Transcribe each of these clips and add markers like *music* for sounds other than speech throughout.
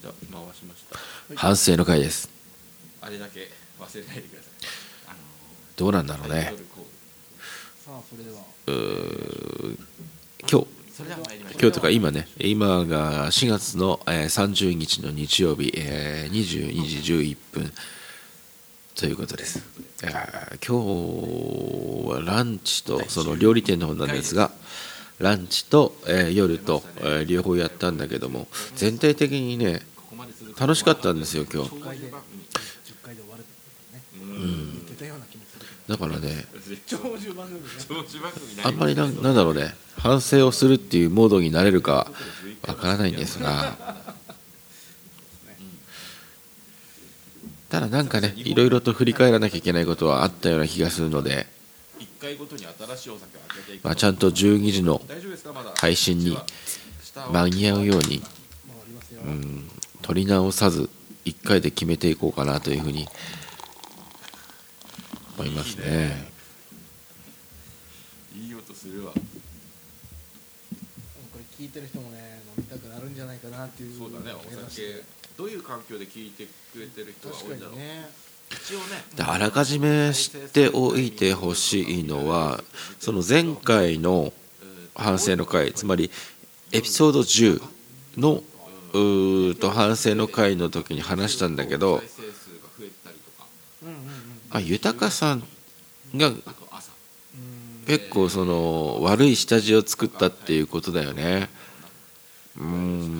じゃあ回しました。反省の回です。あれだけ忘れないでください。あのどうなんだろうね。さあそれでは。今日。今日とか今ね今が4月の、えー30日の日曜日、えー22時11分。ということです。今日はランチとその料理店の方なんですがランチと、えー夜と、えー両方やったんだけども全体的にね楽しかったんですよ今日。10回で10回で終わるってことね。言ってたような気もするけだからね。あんまりなんなんだろうね。反省をするっていうモードになれるかわからないんですが。ただなんかねいろいろと振り返らなきゃいけないことはあったような気がするので、まあ、ちゃんと12時の配信に間に合うように、うん、取り直さず1回で決めていこうかなというふうに思いますね。いい音するわ。これ聞いてる人もね飲みたくなるんじゃないかなっていうそうだねお酒。どういう環境で聞いてくれてる人が確多いんだろう。かにね。一応ね。であらかじめ知っておいてほしいのはその前回の反省の回つまりエピソード10のうーと反省の回の時に話したんだけどあ豊さんが結構その悪い下地を作ったっていうことだよね。うん。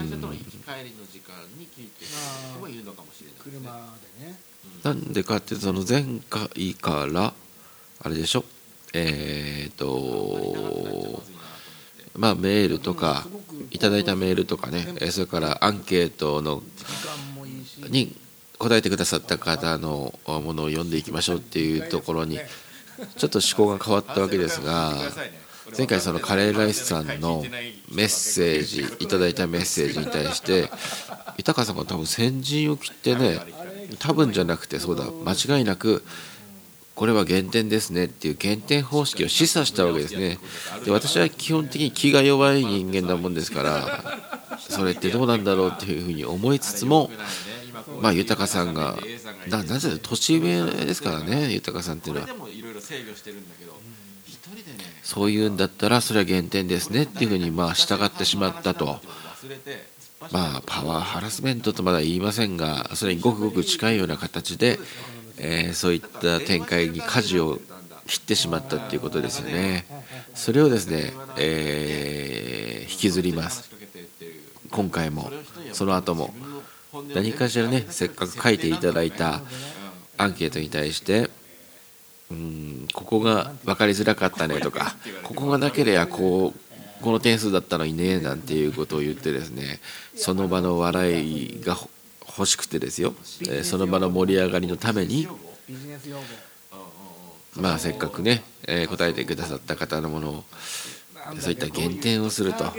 なんでかってその前回からあれでしょ？えっ、とまあメールとかいただいたメールとかねそれからアンケートのに答えてくださった方のものを読んでいきましょうっていうところにちょっと思考が変わったわけですが前回そのカレーライスさんのメッセージいただいたメッセージに対して豊さんが多分先陣を切ってね多分じゃなくてそうだ間違いなくこれは減点ですねっていう減点方式を示唆したわけですね。で私は基本的に気が弱い人間なもんですからそれってどうなんだろうっていうふうに思いつつもまあ豊さんがななぜ年上ですからね豊さんっていうのは。そういうんだったらそれは減点ですねっていうふうにまあ従ってしまったと。まあパワーハラスメントとまだ言いませんがそれにごくごく近いような形で、えーそういった展開に舵を切ってしまったっていうことですよね。それをですね、えー引きずります。今回もその後も何かしらねせっかく書いていただいたアンケートに対してうんここが分かりづらかったねとかここがなければこうこの点数だったのにねなんていうことを言ってですねその場の笑いが欲しくてですよ、えーその場の盛り上がりのために。まあせっかくね、えー答えてくださった方のものをそういった減点をすると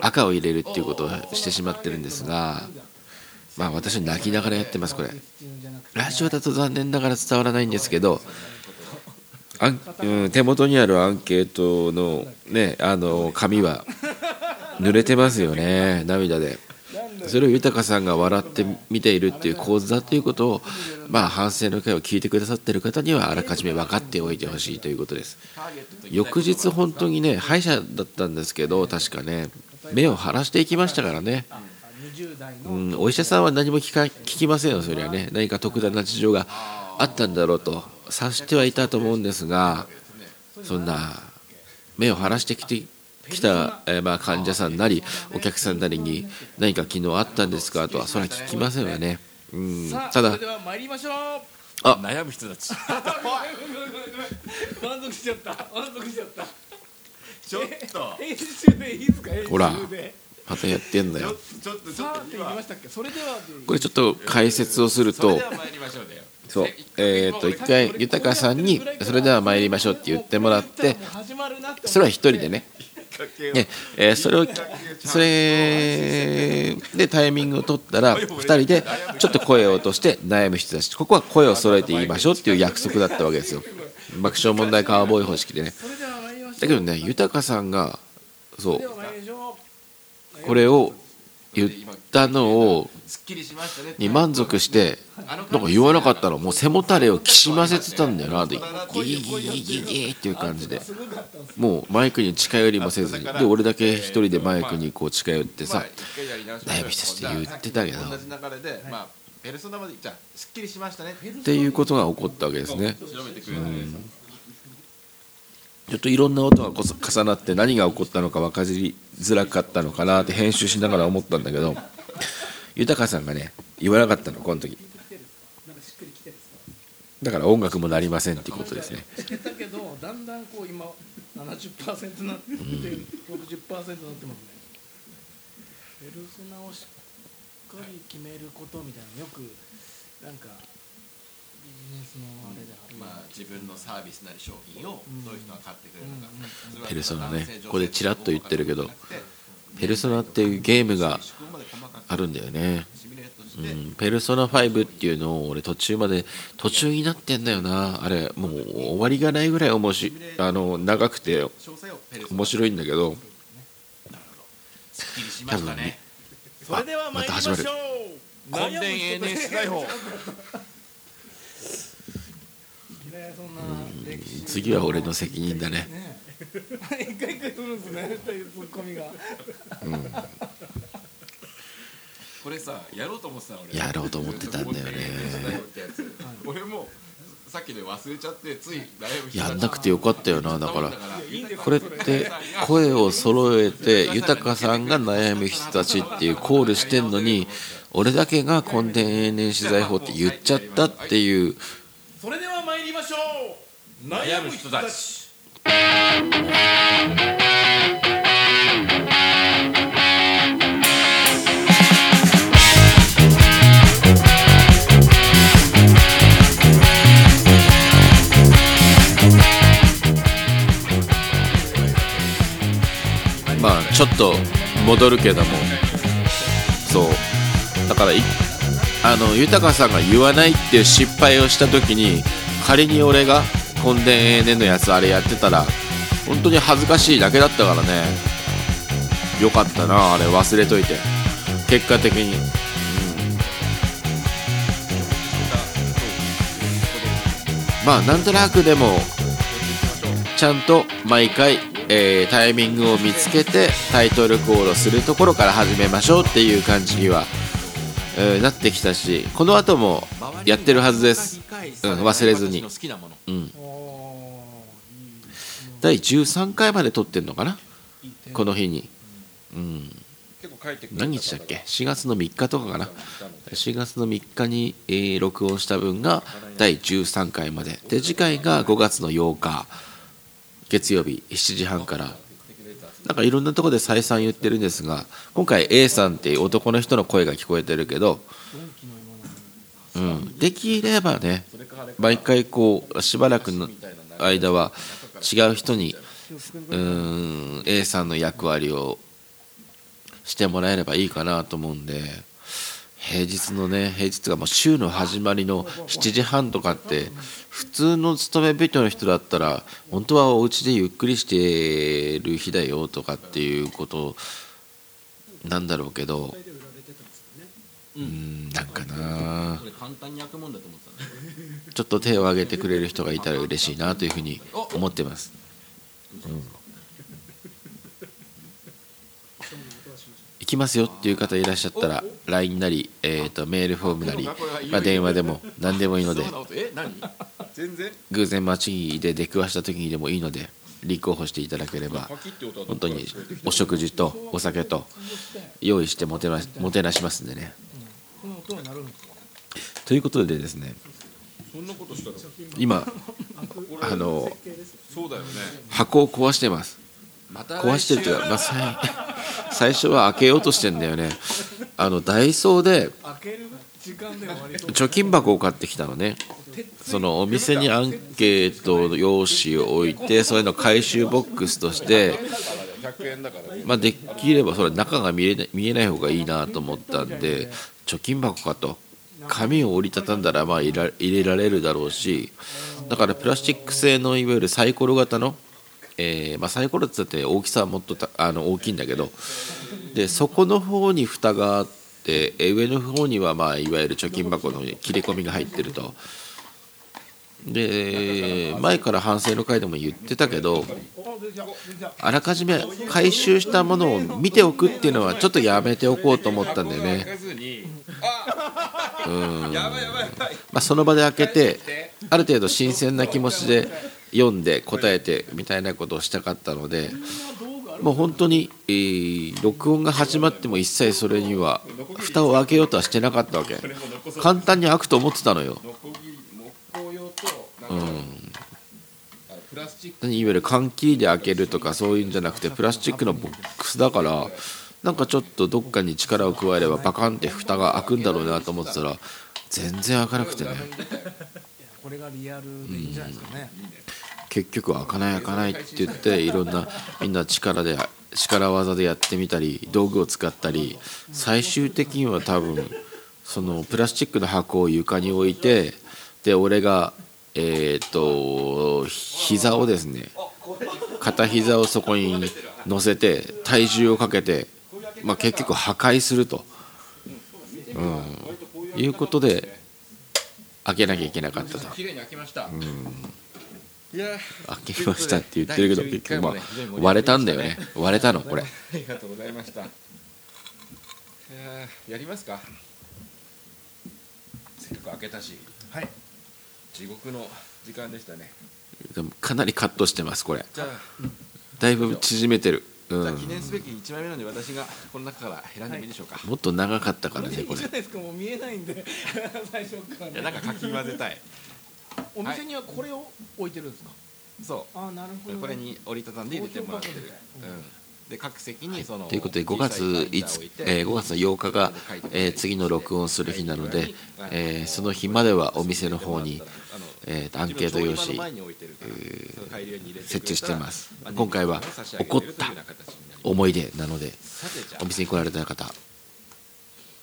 赤を入れるっていうことをしてしまってるんですがまあ私泣きながらやってますこれ。ラジオだと残念ながら伝わらないんですけどあん、うん、手元にあるアンケートのねあの紙は濡れてますよね涙で。それを豊さんが笑って見ているっていう構図だということをまあ反省の会を聞いてくださっている方にはあらかじめ分かっておいてほしいということです。翌日本当にね歯医者だったんですけど確かね目を腫らしていきましたからね。うん、お医者さんは何も聞か聞きませんよ、そりゃね、何か特段な事情があったんだろうと察してはいたと思うんですが、そんな目を腫らしてきてきた、えーまあ、患者さんなり、お客さんなりに、何か昨日あったんですか？とは、それは聞きませんよね。うん、ただそれでは参りましょう。あ。悩む人たち。*laughs* 満足しちゃった。満足しちゃった。ちょっと。*laughs* 編集でいいですか？編集で。ほらまたやってんだよ。ちょっとちょさあっと今。って言いましたっけ？それでは。これちょっと解説をするとそれで、は参りましょうだよそう、えーっと、一回、豊さんに、それでは参りましょうって言ってもらって、もう始まるなって思って。それは一人でね、ねえそれをそれでタイミングを取ったら2人でちょっと声を落として悩む人たち。ここは声を揃えて言いましょうっていう約束だったわけですよ。爆笑問題カーボーイ方式でね。だけどね豊さんがそうこれを言ったのをに満足してなんか言わなかったのもう背もたれをきしませてたんだよなでギーギーギーギーギーギーっていう感じで。もうマイクに近寄りもせずに。で俺だけ一人でマイクにこう近寄ってさ悩みしたして言ってたけど。っていうことが起こったわけですね。広めてくれたねちょっといろんな音が重なって何が起こったのか分かりづらかったのかなって編集しながら思ったんだけど豊さんがね言わなかったのこの時。だから音楽もなりませんっていうことですね。してたけどだんだんこう今70%になって60%になってますね。ペルソナをしっかり決めることみたいなよくなんかまあ自分のサービスなり商品をどういう人が買ってくれるのか。うん。ペルソナね。ここでチラッと言ってるけどペルソナっていうゲームがあるんだよね。うん、ペルソナ5っていうのを俺途中まで途中になってんだよな。あれもう終わりがないぐらい面白いあの長くて面白いんだけど。すっきりしましたね。それでは参りましょう。根伝永年取材法ねそんな歴史次は俺の責任だね。ね *laughs* 一回一回するんですねっていうツッコミが。これさやろうと思ってたの俺。やろうと思ってたんだよね。俺もさっきで忘れちゃってついやんなくてよかったよなだから。これって声を揃えて豊さんが悩む人たちっていうコールしてんのに俺だけが根伝永年取材法って言っちゃったっていうそれでは参りましょう。悩む人たち。まあちょっと戻るけども。そう。だからいあの豊さんが言わないっていう失敗をした時に仮に俺が根伝永年のやつあれやってたら本当に恥ずかしいだけだったからね。よかったなあれ忘れといて。結果的に、うん、まあなんとなくでもちゃんと毎回、えータイミングを見つけてタイトルコールするところから始めましょうっていう感じには、えーなってきたしこの後もやってるはずです、うん、忘れずに。うん、第13回まで撮ってんのかな？この日に、うん、何日だっけ？4月の3日とかかな？4月の3日に、えー録音した分が第13回まで。で次回が5月の8日。月曜日7時半からなんかいろんなところで再三言ってるんですが今回 A さんっていう男の人の声が聞こえてるけど、うん、できればね毎回こうしばらくの間は違う人にうん A さんの役割をしてもらえればいいかなと思うんで。平日のね平日がもう週の始まりの7時半とかって普通の勤め人の人だったら本当はお家でゆっくりしてる日だよとかっていうことなんだろうけどうんなんかな。ちょっと手を挙げてくれる人がいたら嬉しいなというふうに思ってます。行きますよっていう方いらっしゃったら LINE なり、えー、とメールフォームなり、まあ、電話でも何でもいいので偶然街で出くわした時にでもいいので立候補していただければ本当にお食事とお酒と用意してもてなもてなしますんでね。ということでですね今あの箱を壊してます。壊してるというか、まあ、*laughs* 最初は開けようとしてんだよね。あのダイソーで貯金箱を買ってきたのね。そのお店にアンケート用紙を置いてそれの回収ボックスとして、まあ、できればそれ中が見えない見えない方がいいなと思ったんで貯金箱かと。紙を折りたたんだらまあ入ら入れられるだろうしだからプラスチック製のいわゆるサイコロ型のえーまあ、サイコロってって大きさはもっとあの大きいんだけどで底の方に蓋があって上の方には、まあ、いわゆる貯金箱の切れ込みが入ってると。で前から反省の回でも言ってたけどあらかじめ回収したものを見ておくっていうのはちょっとやめておこうと思ったんだよね。うんまあ、その場で開けてある程度新鮮な気持ちで読んで答えてみたいなことをしたかったのでもう本当に、えー録音が始まっても一切それには蓋を開けようとはしてなかったわけ。簡単に開くと思ってたのよ、うん、あのプラスチックいわゆる缶切りで開けるとかそういうんじゃなくてプラスチックのボックスだからなんかちょっとどっかに力を加えればバカンって蓋が開くんだろうなと思ってたら全然開かなくてね。これがリアルでいいんじゃないですかね、結局開かない開かないって言っていろんなみんな力で力技でやってみたり道具を使ったり最終的には多分そのプラスチックの箱を床に置いてで俺がえっ、と膝をですね片膝をそこに乗せて体重をかけて、まあ、結局破壊すると、うん、いうことで開けなきゃいけなかったと。綺麗に開きました、うん開けましたって言ってるけど第11結局まあ割れたんだよね。割れたのこれ。ありがとうございました。いやりますか。せっかく開けたし。はい。地獄の時間でしたね。でもかなりカットしてますこれ。じゃあ,、だいぶ縮めてる、うん、記念すべき1枚目なので私がこの中から選んでもいいでしょうか、もっと長かったからいいねこれ。じゃないですかもう見えないんで。*laughs* 最初から、ね、いやなんかかき混ぜたいお店にはこれを置いてるんですか、そああなるほど。うこれに折りたたんで入れてもらってる、うん、で各席にそのということで5月小さいバインダーを5置いて。えー5月の8日が、えー次の録音する日なので、えーその日まではお店の方に、えーとアンケート用紙設置してます。今回は起こった思い出なのでお店に来られた方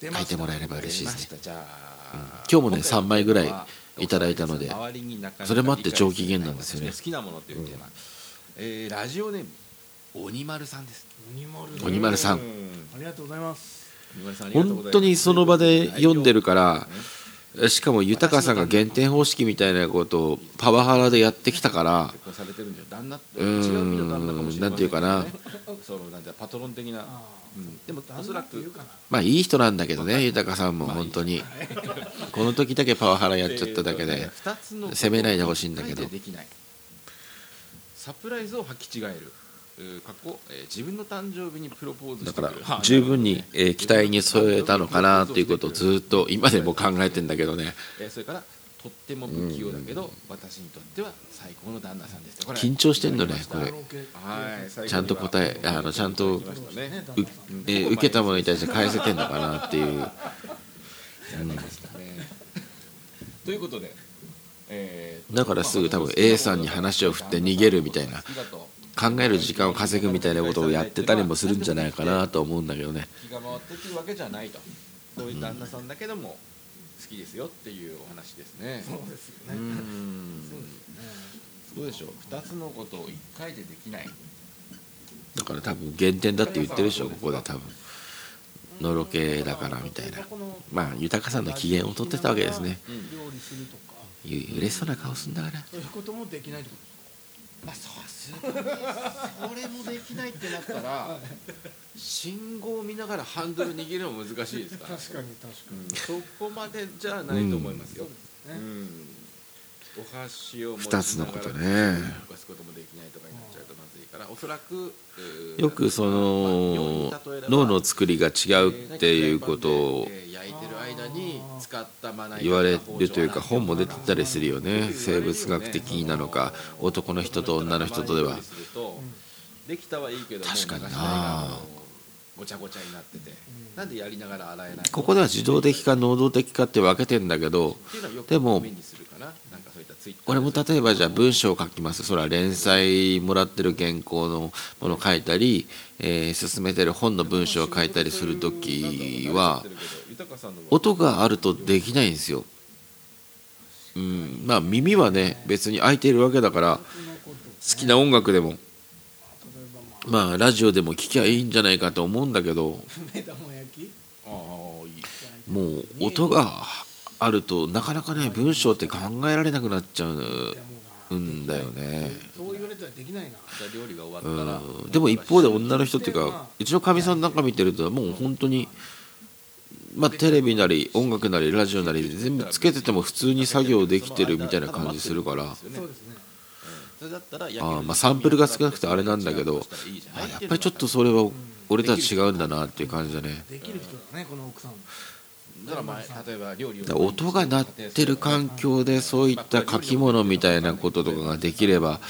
書いてもらえれば嬉しいですね。じゃあ、今日もね3枚ぐらいいただいたのでそれもあって上機嫌なんですよね。好きなものっていうテーマ、えーラジオネーム鬼丸さんです。鬼丸。鬼丸さん。うありがとうございます。鬼丸さんありがとうございます。本当にその場で読んでるからしかも豊さんが減点方式みたいなことをパワハラでやってきたから結婚されてるんじゃ旦那うーん違う意味の旦那かもしれませんけどねなんていうかなパトロン的な、あうん、でもあおそらくまあいい人なんだけどね豊さんも本当に。この時だけパワハラやっちゃっただけで責めないでほしいんだけど。一回でできない。サプライズを履き違える過去、えー自分の誕生日にプロポーズだから十分に、えー期待に添えたのかなっていうことをずっと今でも考えてんだけどね。えーそれからとっても不器用だけど、私にとっては最高の旦那さんです緊張してんのねこれ。はいちゃんと答えあのちゃんとねえー受けたものに対して返せてんのかなっていう。ねということで、えーだからすぐ多分 A さんに話を振って逃げるみたいな考える時間を稼ぐみたいなことをやってたりもするんじゃないかなと思うんだけどね。気が回ってくるわけじゃないとそういう旦那さんだけども好きですよっていうお話ですね。そうですよね。うーん。そうですよね。どうでしょう。2つのことを1回でできない。だから多分減点だって言ってるでしょここで多分。のろけだからみたいな。まあ豊さんの機嫌を取ってたわけですね。料理するとか。う嬉しそうな顔すんだから。そういうこともできないってことまあ、さすそれもできないってなったら信号を見ながらハンドル握るのも難しいですから、確かに確かに、うん、そこまでじゃないと思いますよ、うん、そうですね、うん。2つのことね。よくその脳の作りが違うっていうことを言われるというか本も出てたりするよね。生物学的なのか男の人と女の人とでは。確かにな。ごちゃごちゃになってて、なんでやりながら洗えないここでは自動的か能動的かって分けてんだけどでも俺も例えばじゃあ文章を書きます。それは連載もらってる原稿のものを書いたり、えー進めてる本の文章を書いたりする時は音があるとできないんですよ。うん、まあ耳はね別に開いているわけだから好きな音楽でもまあラジオでも聞きゃいいんじゃないかと思うんだけど *laughs* もう音があるとなかなかね文章って考えられなくなっちゃうんだよね。う言われたらできないな。じゃあ料理が終わったうらん。でも一方で女の人っていうかうちのかみさんなんか見てるともう本当にまあテレビなり音楽なりラジオなり全部つけてても普通に作業できてるみたいな感じするから。そうですね。それだったらあーまあサンプルが少なくてあれなんだけどあやっぱりちょっとそれは俺とは違うんだなっていう感じだね例えば料理音が鳴ってる環境でそういった書き物みたいなこととかができれば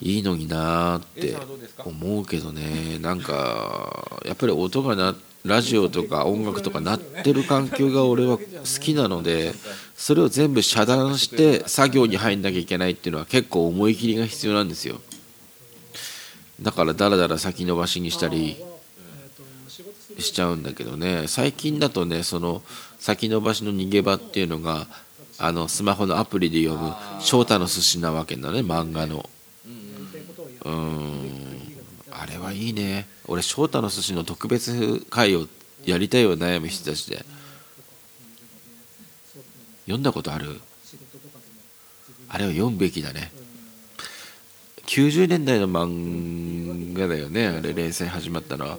いいのになーって思うけどね。なんかやっぱり音がなラジオとか音楽とか鳴ってる環境が俺は好きなので *laughs* それを全部遮断して作業に入んなきゃいけないっていうのは結構思い切りが必要なんですよ。だからだらだら先延ばしにしたりしちゃうんだけどね。最近だとねその先延ばしの逃げ場っていうのがあのスマホのアプリで読む翔太の寿司なわけだね漫画の。うん。あれはいいね。俺翔太の寿司の特別会をやりたいよ悩む人たちで。読んだことある？あれを読むべきだね。90年代の漫画だよね。あれ連載始まったのは。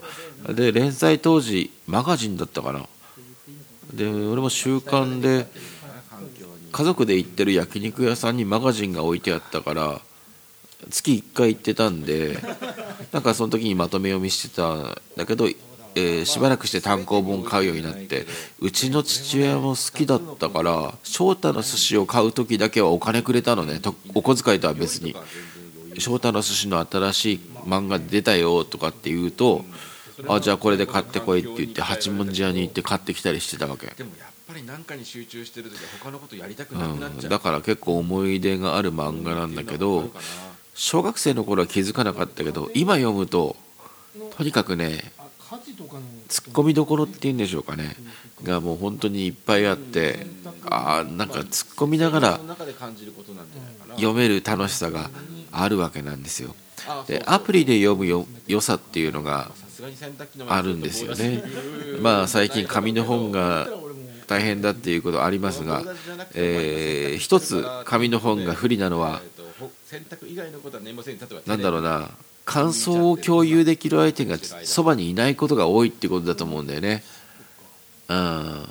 で連載当時マガジンだったかな。で俺も週刊で家族で行ってる焼肉屋さんにマガジンが置いてあったから月1回行ってたんでなんかその時にまとめ読みしてたんだけど、えーしばらくして単行本買うようになってうちの父親も好きだったから翔太の寿司を買う時だけはお金くれたのね。とお小遣いとは別に。翔太の寿司の新しい漫画出たよとかって言うとあじゃあこれで買ってこいって言って八文字屋に行って買ってきたりしてたわけ。でもやっぱり何かに集中してる時は他のことやりたくなくなっちゃう、うん、だから結構思い出がある漫画なんだけど小学生の頃は気づかなかったけど今読むととにかくねツッコミどころっていうんでしょうかね。がもう本当にいっぱいあってあーなんか突っ込みながら。読める楽しさがあるわけなんですよ。あでアプリで読むよ良さっていうのがあるんですよね。*laughs* まあ最近紙の本が大変だっていうことありますが、えー一つ紙の本が不利なのはえーとほ洗濯以外のことは念もせん例えばなんだろうな感想を共有できる相手がそばにいないことが多いってことだと思うんだよね。うん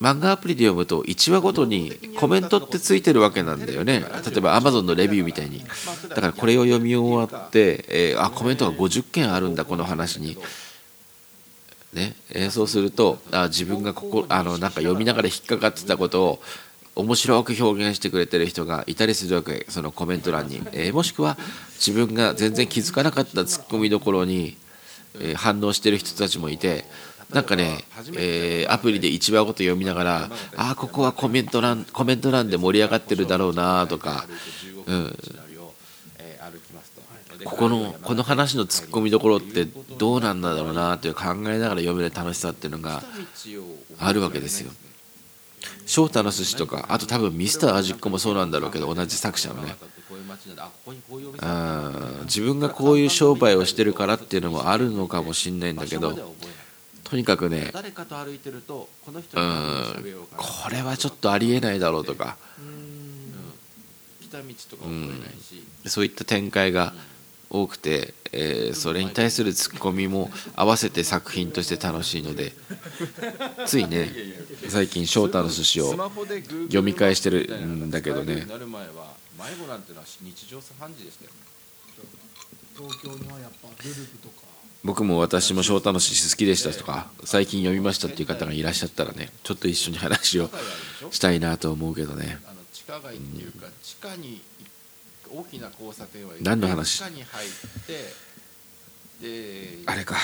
漫画アプリで読むと1話ごとにコメントってついてるわけなんだよね。例えば Amazon のレビューみたいに。だからこれを読み終わって、えーあコメントが50件あるんだこの話に。ね、えーそうするとあ自分がここあのなんか読みながら引っかかってたことを面白く表現してくれてる人がいたりするわけそのコメント欄に、えーもしくは自分が全然気づかなかったツッコミどころに、えー反応してる人たちもいてなんかね、えーアプリで1話ごと読みながらああここはコメント欄コメント欄で盛り上がってるだろうなとか、うん、ここのこの話のツッコミどころってどうなんだろうなっていう考えながら読める楽しさっていうのがあるわけですよ。翔太の寿司とかあと多分ミスター味っ子もそうなんだろうけど同じ作者のね。あ自分がこういう商売をしてるからっていうのもあるのかもしんないんだけどとにかくね誰かと歩いてるとこの人うにん喋ろうかなこれはちょっとありえないだろうとか。来た道とかも越えないし、そういった展開が多くて、えーそれに対するツッコミも合わせて作品として楽しいのでついね最近翔太の寿司を読み返してるんだけどね。なる前は迷子なんてのは日常茶飯事でしたよ東京にはやっぱルルブとか僕も私も翔太の寿司好きでしたとか最近読みましたっていう方がいらっしゃったらねちょっと一緒に話をしたいなと思うけどね。あの地下街っていうか、地下に大きな交差点は何の話地下に入ってであれか。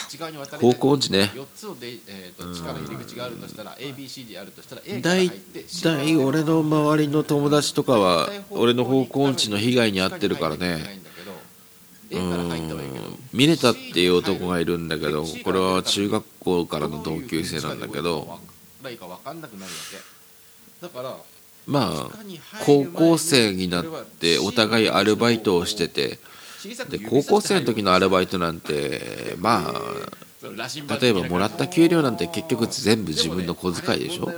方向音痴ね。4つので、えー、と地下の入り口があるとしたら ABC であるとしたら A から大体俺の周りの友達とかは俺の方向音痴の被害に遭ってるからね。A から入ったはいいけどうんミネタっていう男がいるんだけどこれは中学校からの同級生なんだけどまあ高校生になってお互いアルバイトをしててで高校生の時のアルバイトなんてまあ例えばもらった給料なんて結局全部自分の小遣いでしょ？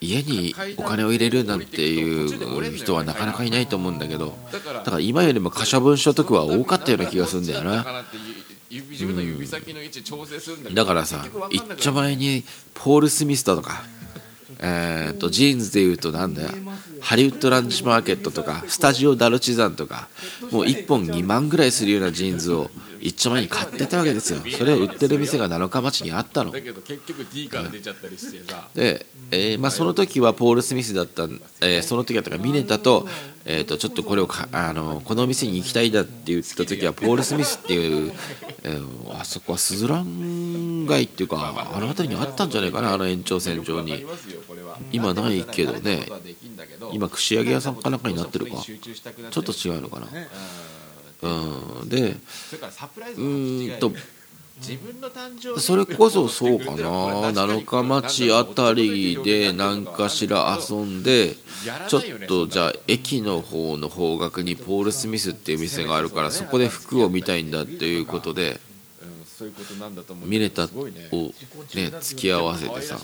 家にお金を入れるなんていう人はなかなかいないと思うんだけどだから今よりも可処分所得は多かったような気がするんだよな。だからさ一丁前にポール・スミスだとかえーと、ジーンズでいうとなんだよハリウッドランチマーケットとかスタジオダルチザンとかもう1本2万ぐらいするようなジーンズを一丁前に買ってたわけですよ。それを売ってる店が七日町にあったの。だけど結局 D から出ちゃったりしてさ。で、えーまあ、その時はポール・スミスだった、えー、その時だったからミネタと,、えーと、ちょっとこれをかあのこの店に行きたいだって言った時はポール・スミスっていう、えー、あそこはスズラン街っていうかあの辺りにあったんじゃないかなあの延長線上に。今ないけどね今串揚げ屋さんかなんかになってるか。ちょっと違うのかな。うん。でうんとそれこそそうかな。七日町あたりで何かしら遊んでちょっとじゃあ駅の方の方角にポール・スミスっていう店があるからそこで服を見たいんだっていうことでミネタをね。付き合わせてさ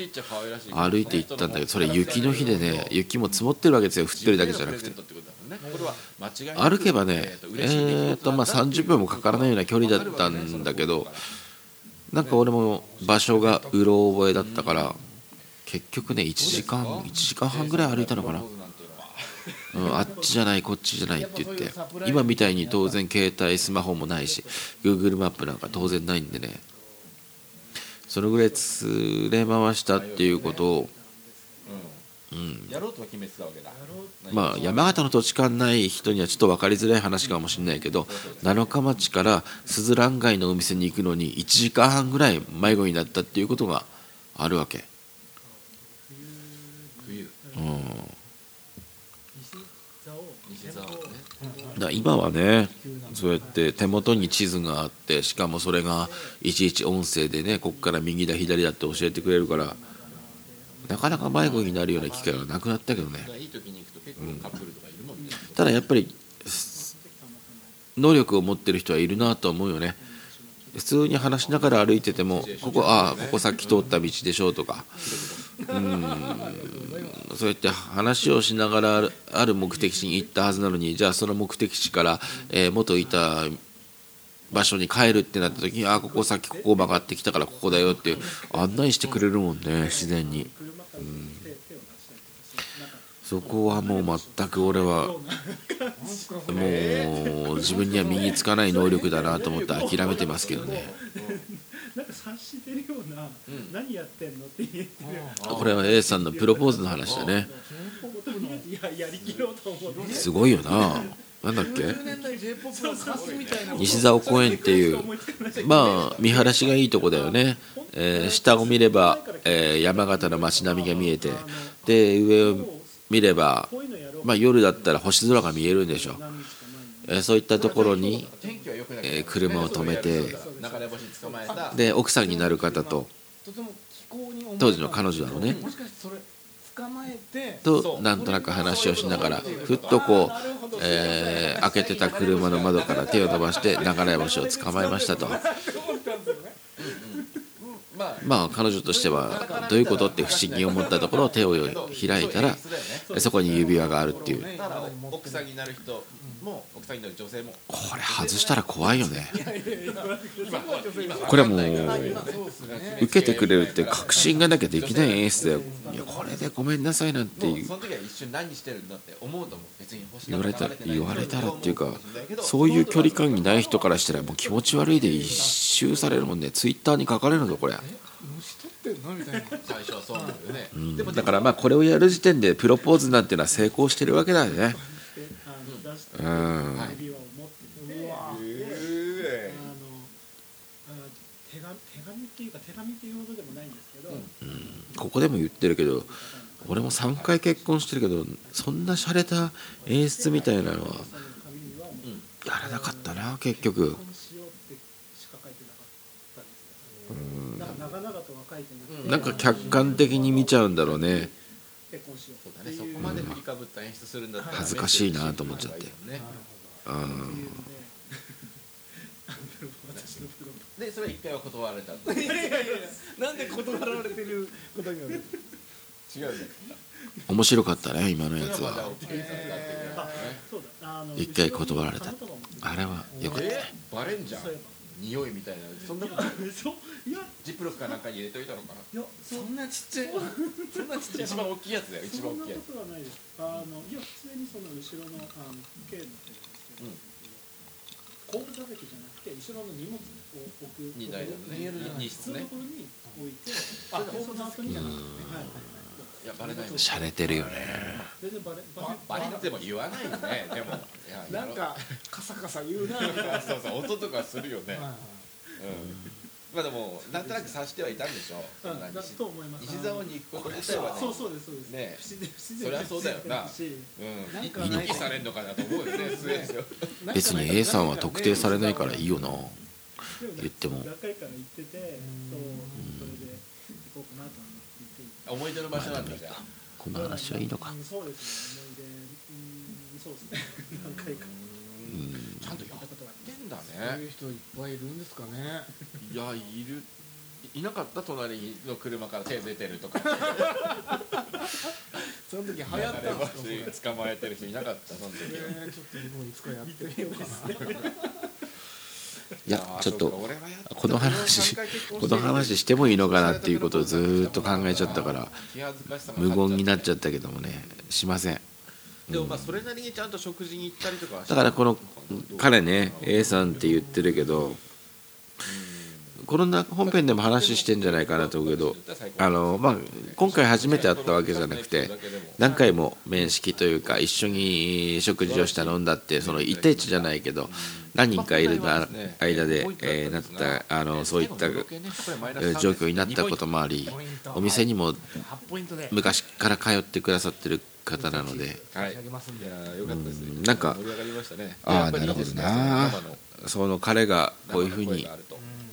歩いて行ったんだけどそれ雪の日でね雪も積もってるわけですよ。降ってるだけじゃなくて。歩けばねえーとまあ30分もかからないような距離だったんだけどなんか俺も場所がうろ覚えだったから結局ね1時間1時間半ぐらい歩いたのかなうん、あっちじゃないこっちじゃないって言って。今みたいに当然携帯スマホもないし Google マップなんか当然ないんでね。そのぐらい連れ回したっていうことを、うん、まあ山形の土地勘ない人にはちょっと分かりづらい話かもしれないけど七日町からすずらん街のお店に行くのに1時間半ぐらい迷子になったっていうことがあるわけ。うんだ今はねそうやって手元に地図があってしかもそれがいちいち音声でねこっから右だ左だって教えてくれるからなかなか迷子になるような機会はなくなったけどね、うん、ただやっぱり能力を持ってる人はいるなと思うよね。普通に話しながら歩いててもここああここさっき通った道でしょうとかうん。そうやって話をしながらある目的地に行ったはずなのにじゃあその目的地から、えー、元いた場所に帰るってなった時にあここさっきここ曲がってきたからここだよって案内してくれるもんね自然に、うん、そこはもう全く俺はもう自分には身につかない能力だなと思って諦めてますけどね。なんか察してるような、うん、何やってんのって言ってる。これは A さんのプロポーズの話だね。すごいよな。なんだっけ？西沢公園っていう。まあ見晴らしがいいとこだよね、えー、下を見れば、えー、山形の街並みが見えてで上を見れば、まあ、夜だったら星空が見えるんでしょ。う、えー、そういったところにえー、車を止めてで奥さんになる方と。当時の彼女だろうねとなんとなく話をしながらふっとこう、えー、開けてた車の窓から手を伸ばして流れ星を捕まえましたと。まあ彼女としてはどういうことって不思議に思ったところ手を開いたらそこに指輪があるっていう。奥さんになる人も奥さんになる女性もこれ外したら怖いよねこれはもう受けてくれるって確信がなきゃできない演出だよいやこれでごめんなさいなんていう言われた言われたらっていうかそういう距離感にない人からしたらもう気持ち悪いで一周されるもんねツイッターに書かれるぞこれ。最初はそうなんだよね、うん、だからまあこれをやる時点でプロポーズなんていうのは成功してるわけだよねうん、ここでも言ってるけど俺も3回結婚してるけどそんな洒落た演出みたいなのはやらなかったな結局。なんか客観的に見ちゃうんだろうねかぶった演出するんだったら恥ずかしいなと思っちゃって。*laughs* でそれ一回は断られたいやいやいや。なんで断られてることによる？違うね。面白かったね今のやつは。一回断られた。あれはよかった、バレンジャー匂いみたいなそんなこと。いや。ジップロックかなんかに入れといたのかな。いやそそんなちっちゃい。そんなちっちゃい。一番大きいやつだよ一番大きいやそんなことはないです。あのいや普通にその後ろのあの軽の手ですけど、うん。後部座席じゃなくて後ろの荷物を置く二台だとね。見えるじゃない二室ね。ところに置いてあ後部の後にじゃなくて、うん。はい。はいやバレない洒落てるよね。全然バレババレっても言わない。よねでもいやなんかカサカサ言うなみたいな。そうそう音とかするよね。はい。はいうん。まあでもなんとなく察してはいたんでしょう。んだ西と思います。西沢に行くこと自体はねそうそうですそう。ですね不自然。不自然そりゃそうだよな。し。うん。いなんされんのかなと思うよね別に A さんは特定されないからいいよな。言っても。何回から行っててそううん。それで行こうかなと思思い出の場所なんだじゃあ。この話はいいのか。うんそうですね思い出。うんそうですね。何回か。うん。ちゃんとやってんだそうねいう人いっぱいいるんですかね。いやいる。いなかった隣の車から手出てるとか。その時流行ったんですかそれ。*laughs* 流捕まえてる人いなかったその時。えーちょっと僕もいつかやってみようかな *laughs* いやちょっとこの話この話してもいいのかなっていうことをずーっと考えちゃったから無言になっちゃっったけどもねしません。でもまあそれなりにちゃんと食事に行ったりとかだからこの彼ね A さんって言ってるけどこのな本編でも話してんじゃないかなと思うけどあの、まあ、今回初めて会ったわけじゃなくて何回も面識というか一緒に食事をした飲んだってその一対一じゃないけど何人かいる間で、えーなったあのそういったえー状況になったこともありお店にも8ポイントで。昔から通ってくださってる方なので。うんなんかあーやっぱりいいですね。なるほどなその彼がこういうふうに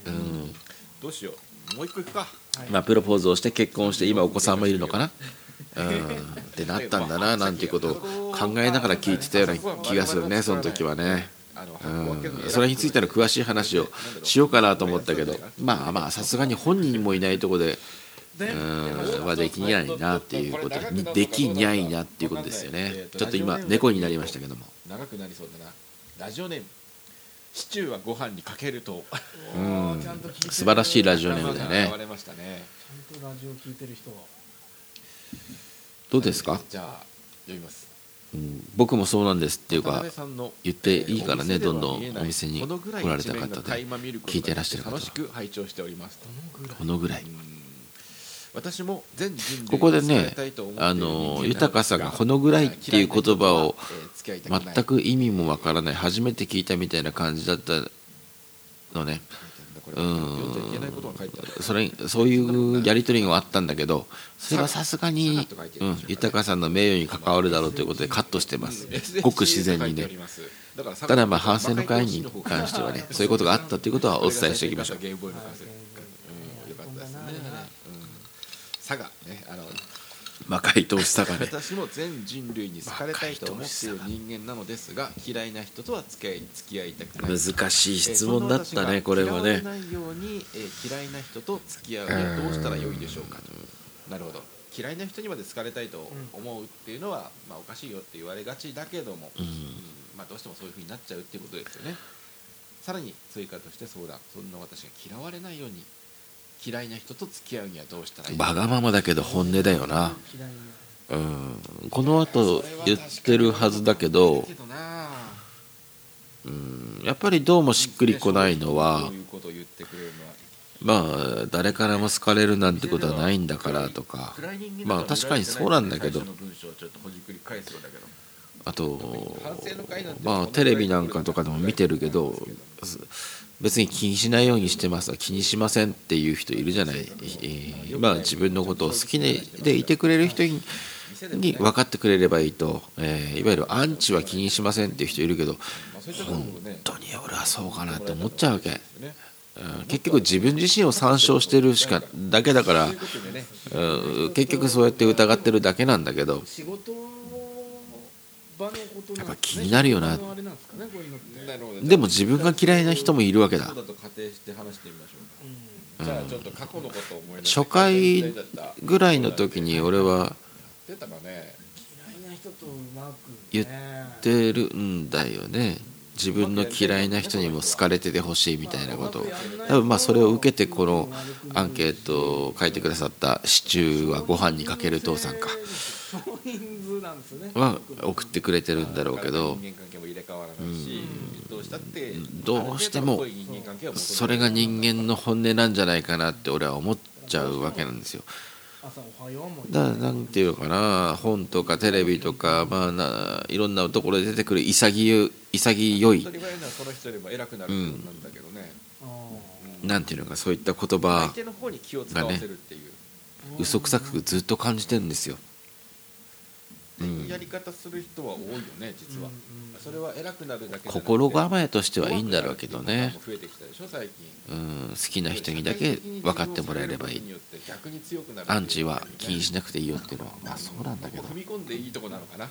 う、ん。どうしよう。もう一個いくか。まあ、プロポーズをして結婚して今お子さんもいるのかな？うん。ってなったんだななんていうことを考えながら聞いてたような気がするねその時はね。あのうん。それについての詳しい話をしようかなと思ったけどまあまあさすがに本人もいないとこでうんはできないなっていうことにできにゃいなっていうことですよね。ちょっと今猫になりましたけども。長くなりそうだな。ラジオネーム。シチューはご飯にかけると。うん。素晴らしいラジオネームだ現ねれましたね。ちゃんとラジオ聞いてる人は。どうですか、じゃあ読みますうん、僕もそうなんですっていう渡か言っていいからねえーどんどんお店に来られた方で。聞いてらっしゃる方このぐらい。うん私も全ここでねあの豊さんがこのぐらいっていう言葉を全く意味もわからない。初めて聞いたみたいな感じだったのねこれ読んじゃいけないことが書いてある。それそういうやり取りがあったんだけどそれはさすがにうん、豊さんの名誉に関わるだろうということでカットしてます。*laughs* ごく自然にね。ただまあ反省の会に関してはねそういうことがあったということはお伝えしておきましょう。佐賀ねあの魔界投資佐賀ね私も全人類に好かれたいと思っている人間なのですが嫌いな人とは付き合い付き合いたくない。難しい質問だったねこれはね。嫌いように、えー嫌いな人と付き合うにはどうしたらよいでしょうかと。なるほど。嫌いな人にまで好かれたいと思うっていうのは、まあ、おかしいよって言われがちだけども、うん。まあ、どうしてもそういうふうになっちゃうっていうことですよね。さらに追加として相談。そんな私が嫌われないように嫌いな人と付き合うにはどうしたらいいわがままだけど本音だよな。うんこの後言ってるはずだけどうんやっぱりどうもしっくりこないのはまあ誰からも好かれるなんてことはないんだからとかまあ確かにそうなんだけどあとまあテレビなんかとかでも見てるけど別に気にしないようにしてます。気にしませんっていう人いるじゃない、えーまあ自分のことを好きでいてくれる人にに分かってくれればいいと、えーいわゆるアンチは気にしませんっていう人いるけど本当に俺はそうかなって思っちゃうわけ、うん結局自分自身を参照してるしかだけだからうん結局そうやって疑ってるだけなんだけど。仕事やっぱ気になるよな。でも自分が嫌いな人もいるわけだ。初回ぐらいの時に俺は言ってるんだよね。自分の嫌いな人にも好かれててほしいみたいなこと。を多分まあそれを受けてこのアンケートを書いてくださったシチューはご飯にかける父さんか少人数なんですよね。は送ってくれてるんだろうけど。人間関係も入れ替わらないし、どうしたってどうしてもそれが人間の本音なんじゃないかなって俺は思っちゃうわけなんですよ。だからなんていうのかな。本とかテレビとかまあないろんなところで出てくる潔い潔いうん。なんていうのかそういった言相葉手の方に気を使わせるっていう、ー嘘くさくずっと感じてるんですよいうやり方する人は多いよね実は、それは偉くなるだけ心構えとしてはいいんだろうけどね。増えてきたでしょ最近うん好きな人にだけ分かってもらえればいい。逆に強くなる。アンチは気にしなくていいよっていうのは。まあそうなんだけど。踏み込んでいいとこなのかな。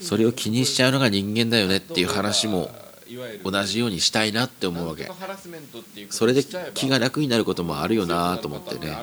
それを気にしちゃうのが人間だよねっていう話も同じようにしたいなって思うわけ。それで気が楽になることもあるよなと思ってね。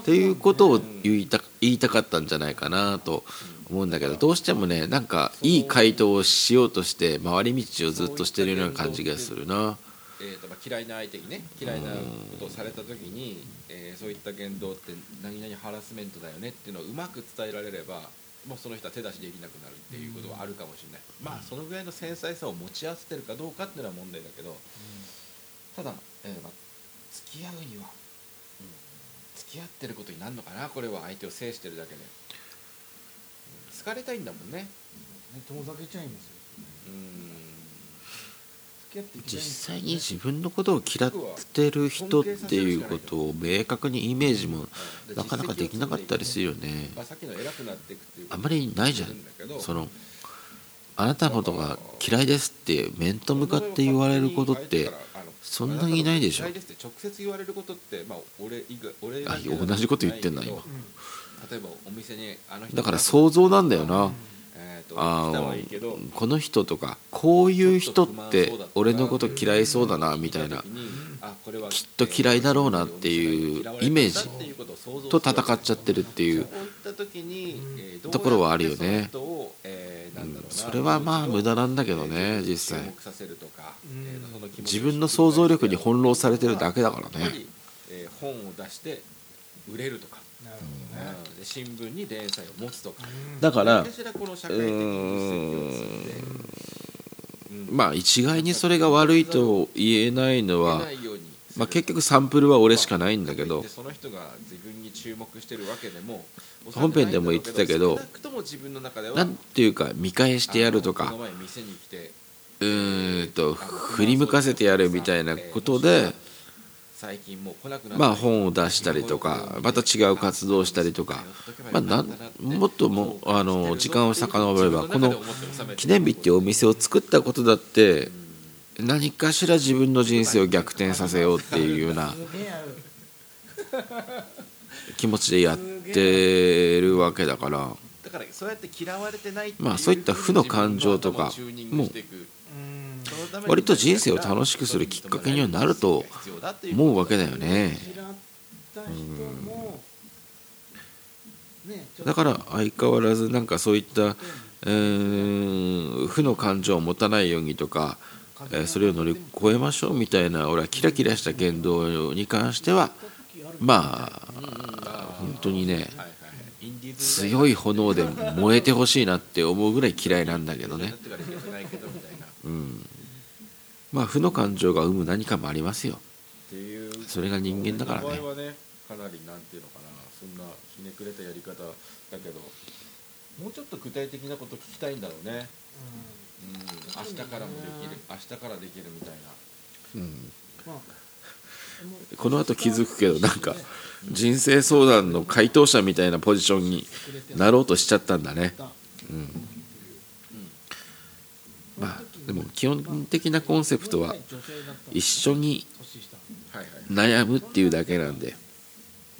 っていうことを言いた言いたかったんじゃないかなと思うんだけどどうしてもねなんかいい回答をしようとして回り道をずっとしてるような感じがするな。えーとまあ、嫌いな相手にね嫌いなことをされた時に、えーそういった言動って何々ハラスメントだよねっていうのをうまく伝えられればもうその人は手出しできなくなるっていうことはあるかもしれない、まあそのぐらいの繊細さを持ち合わせてるかどうかっていうのは問題だけど、ただ、えーまあ、付き合うには、うん付き合ってることになるのかなこれは相手を制してるだけで、うん。好かれたいんだもんね。ね遠ざけちゃいますよ。うん付き合っていきたいん実際に自分のことを嫌ってる人っていうことを明確にイメージもなかなかできなかったりするよね。まあ、んまりないじゃん。そのあなたのことが嫌いですって面と向かって言われることってそんなにないでしょ。嫌いですって直接言われることって、まあ、同じこと言ってんな今だから想像なんだよなあこの人とかこういう人って俺のこと嫌いそうだなみたいな。きっと嫌いだろうなっていうイメージと戦っちゃってるっていう。ところはあるよね。それはまあ無駄なんだけどね実際。自分の想像力に翻弄されてるだけだからね。本を出して売れるとか、うんで新聞に連載を持つとかだからまあ一概にそれが悪いと言えないのはまあ結局サンプルは俺しかないんだけど。でその人が自分に注目してるわけでも本編でも言ってたけど少なくとも自分の中ではなんていうか見返してやるとかあのこの前店に来てうーんと振り向かせてやるみたいなことで最近もう来なくなまあ本を出したりとかまた違う活動をしたりとかまあなんもっともあの時間を遡ればこの記念日っていうお店を作ったことだって何かしら自分の人生を逆転させようっていうような *laughs* 気持ちでやってるわけだから。だからそうやって嫌われてないってまあそういった負の感情とかもうん割と人生を楽しくするきっかけにはなると思うわけだよね。嫌った人もねちょっとだから相変わらずなんかそういったうーん負の感情を持たないようにとかえーそれを乗り越えましょうみたいな俺はキラキラした言動に関してはまあ本当にね強い炎で燃えてほしいなって思うぐらい嫌いなんだけどね。うんまあ負の感情が生む何かもありますよ。っていう。それが人間だからね。場合はねかなりなんていうのかな。そんなひねくれたやり方だけど。もうちょっと具体的なこと聞きたいんだろうね、うん、明日からもできる。明日からできるみたいな。うん。まあ *laughs* この後気づくけどなんか人生相談の回答者みたいなポジションになろうとしちゃったんだね。うん。まあでも基本的なコンセプトは一緒に悩むっていうだけなんで。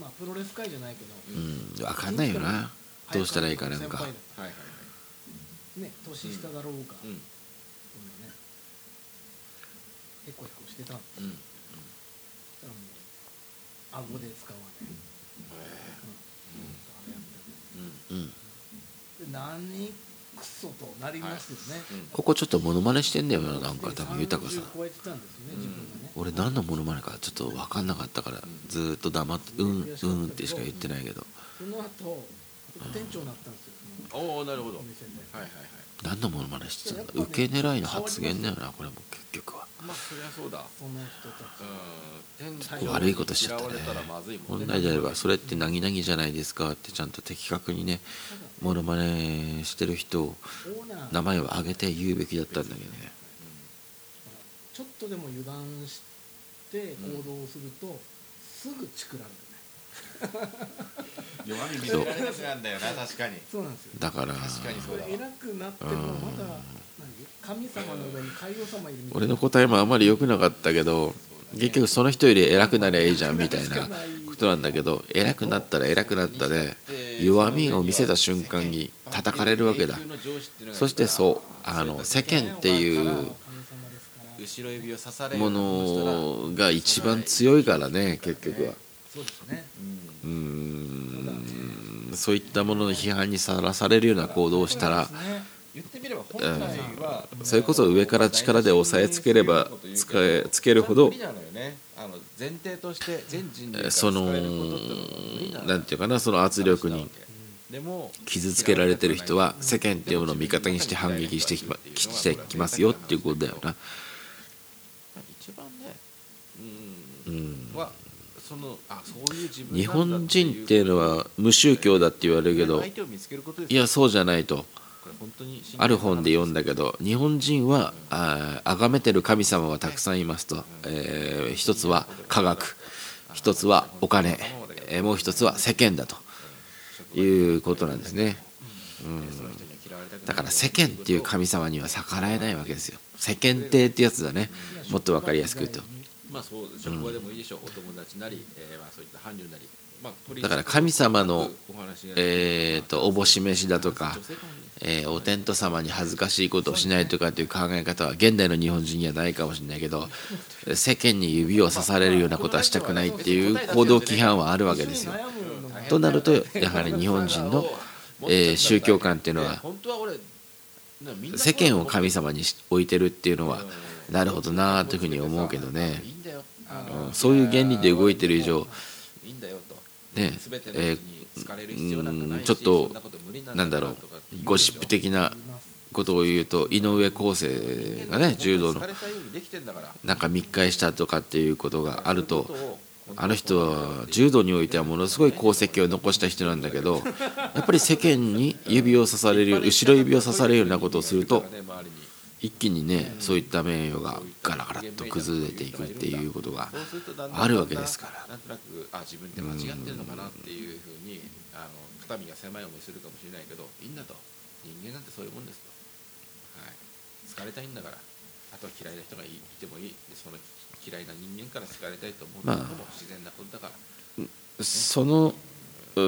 まあプロレス界じゃないけどうん分かんないよな。どうしたらいいかなんか。はいはいね年下だろうが、うん。そんなねしてたんですうん。う顎で使わない、うん。うん。うん。で何クソとなりますよね、うん。ここちょっとモノマネしてんだよななんか多分豊さん。30超えてたんですよね、自分がね。俺何のモノマネかちょっと分かんなかったからずーっと黙って「うん。うん」ってしか言ってないけど。その後店長になったんですよ。おおなるほど。はいはいはい。何のモノマネしてたんだ受け狙いの発言だよなこれも結局。はまあそりゃそうだ。その人たち。うん。悪いことしちゃったね。嫌われたらまずいもんね。本来であればそれってなぎなぎじゃないですかってちゃんと的確にねモノマネしてる人を名前を挙げて言うべきだったんだけどね。ちょっとでも油断して行動すると、すぐチクられる。ね *laughs* 弱み見せられなくなんだよな確かに。そうなんですよ。だから。確かにそうだわ。偉くなってもまだ何神様の上に海王様いるみたいな俺の答えもあんまり良くなかったけど結局その人より偉くなりゃいいじゃんみたいなことなんだけど偉くなったら偉くなったで弱みを見せた瞬間に叩かれるわけだ。そしてそうあの世間っていう神様ですから後ろ指を刺されものが一番強いからね結局は。そうですね。うーん。そういったものの批判にさらされるような行動をしたらそれこそ上から力で押さえつければつかえつけるほどそのなんていうかなその圧力に傷つけられてる人は世間っていうものを味方にして反撃してきましてきますよっていうことだよな。一番ねううんん。はそのあそういう自分日本人っていうのは無宗教だって言われるけどいやそうじゃないと。ある本で読んだけど日本人はあー崇めてる神様はたくさんいますと、えー一つは科学一つはお金、えーもう一つは世間だと。いうことなんですね、うん、だから世間っていう神様には逆らえないわけですよ。世間体ってやつだね。もっと分かりやすく言うとまあそう職場でもいいでしょう、お友達なり、えーまあそういった伴侶なり、まあ、だから神様のお話がえー、とおぼし飯だとかえーお天道様に恥ずかしいことをしないとかっていう考え方は現代の日本人にはないかもしれないけど *laughs* 世間に指を刺されるようなことはしたくないっていう行動規範はあるわけですよ。となるとやはり日本人の、えー宗教観っていうのは世間を神様にし置いてるっていうのはなるほどなというふうに思うけどねうん。そういう原理で動いてる以上いいんだよと。ねえちょっとなんだろうゴシップ的なことを言うと井上康生がね柔道のなんか密会したとかっていうことがあるとあの人は柔道においてはものすごい功績を残した人なんだけどやっぱり世間に指を刺される後ろ指を刺されるようなことをすると一気にねそういった名誉がガラガラッと崩れていくっていうことがあるわけですから。なんとなくあ自分って間違ってるのかなっていうふうにあの肩身が狭い思いするかもしれないけどいいんだと。人間なんてそういうもんですと、はい、好かれたいんだから。あとは嫌いな人がいいてもいい。でその嫌いな人間から好かれたいと思うのも自然なことだから、その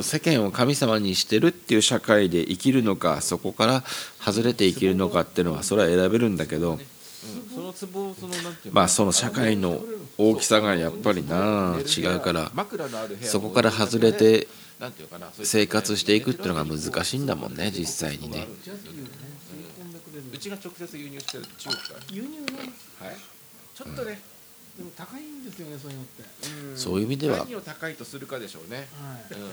世間を神様にしてるっていう社会で生きるのかそこから外れて生きるのかっていうのはそれは選べるんだけどうん、そのツボをそのなんていうの？まあその社会の大きさがやっぱりな違うから枕のある部屋そこから外れてなんていうかなそういう生活していくっていうのが難しいんだもんね実際にね。うちが直接輸入してる中国から輸入なんですはい。ちょっとね、でも高いんですよねそういうのって。うん。そういう意味では。何を高いとするかでしょうね、はい。うん。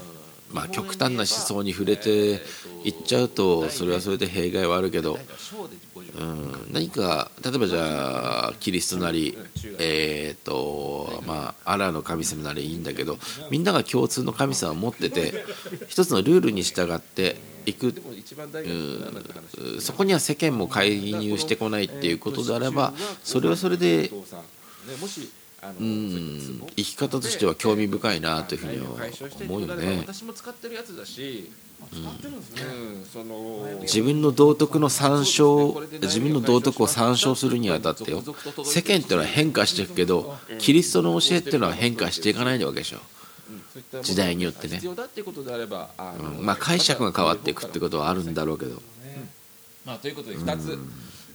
まあ極端な思想に触れていっちゃうとそれはそれで弊害はあるけど。うん、何か例えばじゃあキリストなりえっ、とまあアラーの神様なりいいんだけどみんなが共通の神様を持ってて一つのルールに従っていく。でも一番大事なのは何て話そこには世間も介入してこないっていうことであればそれはそれでねもしあのうん。生き方としては興味深いなというふうには思うよね。私も使ってるやつだし、使ってるんですね、うん、その自分の道徳の参照自分の道徳を参照するにあたってよ。世間っていうのは変化していくけどキリストの教えっていうのは変化していかないわけでしょ。時代によってね。必要だっていうことであればあのうん。まあ解釈が変わっていくってことはあるんだろうけど。まあということで2つ、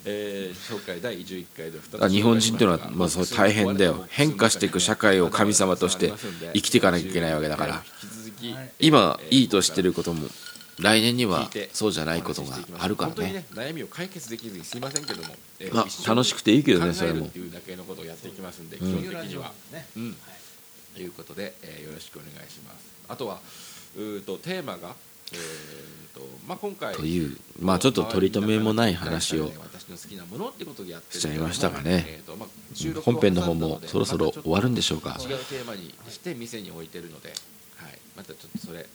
えー紹介第11回で2つあ日本人っていうのはまあそう大変だよ。変化していく社会を神様として生きていかなきゃいけないわけだから。今いいとしてることも来年にはそうじゃないことがあるから本当にねね悩みを解決できずにすいませんけども、えーまあ楽しくていいけどね考それも。えるっていうだけのことをやっていきますんで、うん基本的には、ねうん。ということで、えーよろしくお願いします。あとはうーとテーマが、えーとまあ、今回というまあちょっと取り留めもない話を私の好きなものってことでやってるしちゃいましたがね。本編の方もそろそろ終わるんでしょうか。違うテーマにして店に置いてるので、はい、またちょっとそれ。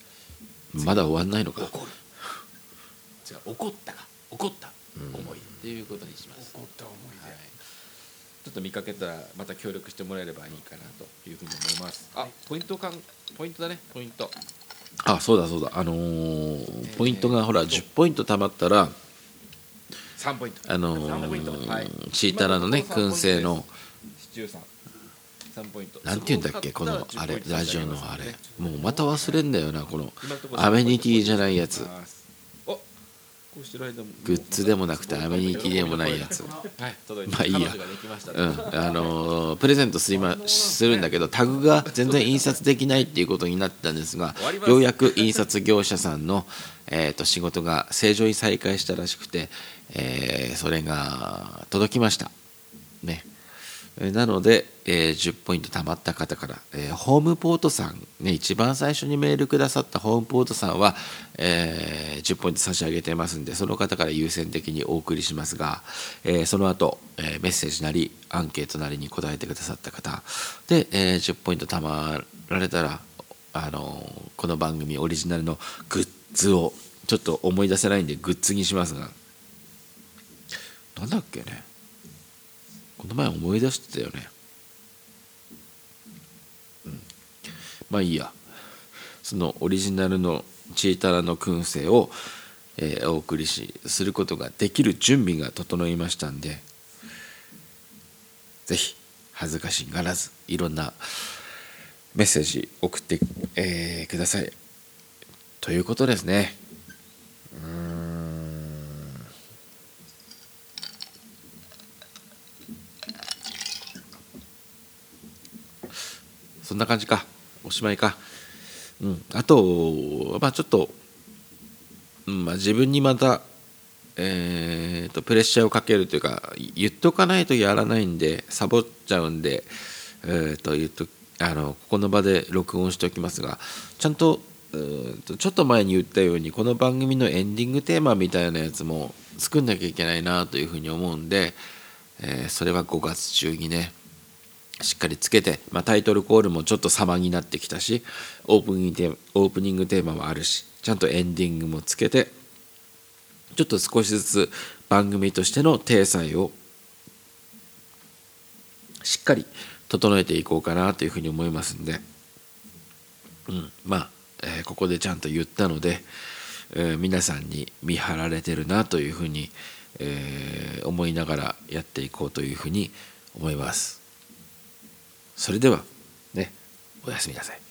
まだ終わんないのか。怒る。違う怒ったか。怒った思いっていうことにします、怒った思いはい、ちょっと見かけたらまた協力してもらえればいいかなというふうに思います。あポイントかんポイントだね。ポイントあそうだそうだ。あのーポイントがほら10ポイント貯まったら3ポイント。あの3ポイント。はい。ーチータラのね燻製の。シチューさん。3ポイント。なんて言うんだっけこのあれラジオのあれ。もうまた忘れんだよなこのアメニティじゃないやつグッズでもなくてアメニティでもないやつ。はい。届いてまあいいや。うん。あのープレゼントすりまするんだけどタグが全然印刷できないっていうことになったんですがようやく印刷業者さんの、えー、と仕事が正常に再開したらしくて、えーそれが届きました。ね。えーなので、えー10ポイント貯まった方から、えーホームポートさん、ね、一番最初にメールくださったホームポートさんは、えー10ポイント差し上げてますんでその方から優先的にお送りしますが、えーその後、えメッセージなりアンケートなりに答えてくださった方。で、えー10ポイント貯まられたら、あのこの番組オリジナルのグッズをちょっと思い出せないんでグッズにしますが。なんだっけね。この前思い出してたよね。うん。まあいいや。そのオリジナルのチータラの燻製を、えーお送りしすることができる準備が整いましたんでぜひ恥ずかしがらずいろんなメッセージ送って、えーください。ということですねうーんそんな感じか。おしまいか。うん。あとまあちょっと、うんまあ、自分にまたえーとプレッシャーをかけるというか言っとかないとやらないんでサボっちゃうんで、えー、と言っとあのここの場で録音しておきますがちゃんとうーんとちょっと前に言ったようにこの番組のエンディングテーマみたいなやつも作んなきゃいけないなというふうに思うんで、えーそれは5月中にねしっかりつけて、まあ、タイトルコールもちょっと様になってきたしオープニングテーマオープニングテーマもあるしちゃんとエンディングもつけてちょっと少しずつ番組としての体裁をしっかり整えていこうかなというふうに思いますんで、うん、まあ、えーここでちゃんと言ったので、えー皆さんに見張られてるなというふうに、えー思いながらやっていこうというふうに思います。それではねおやすみなさい。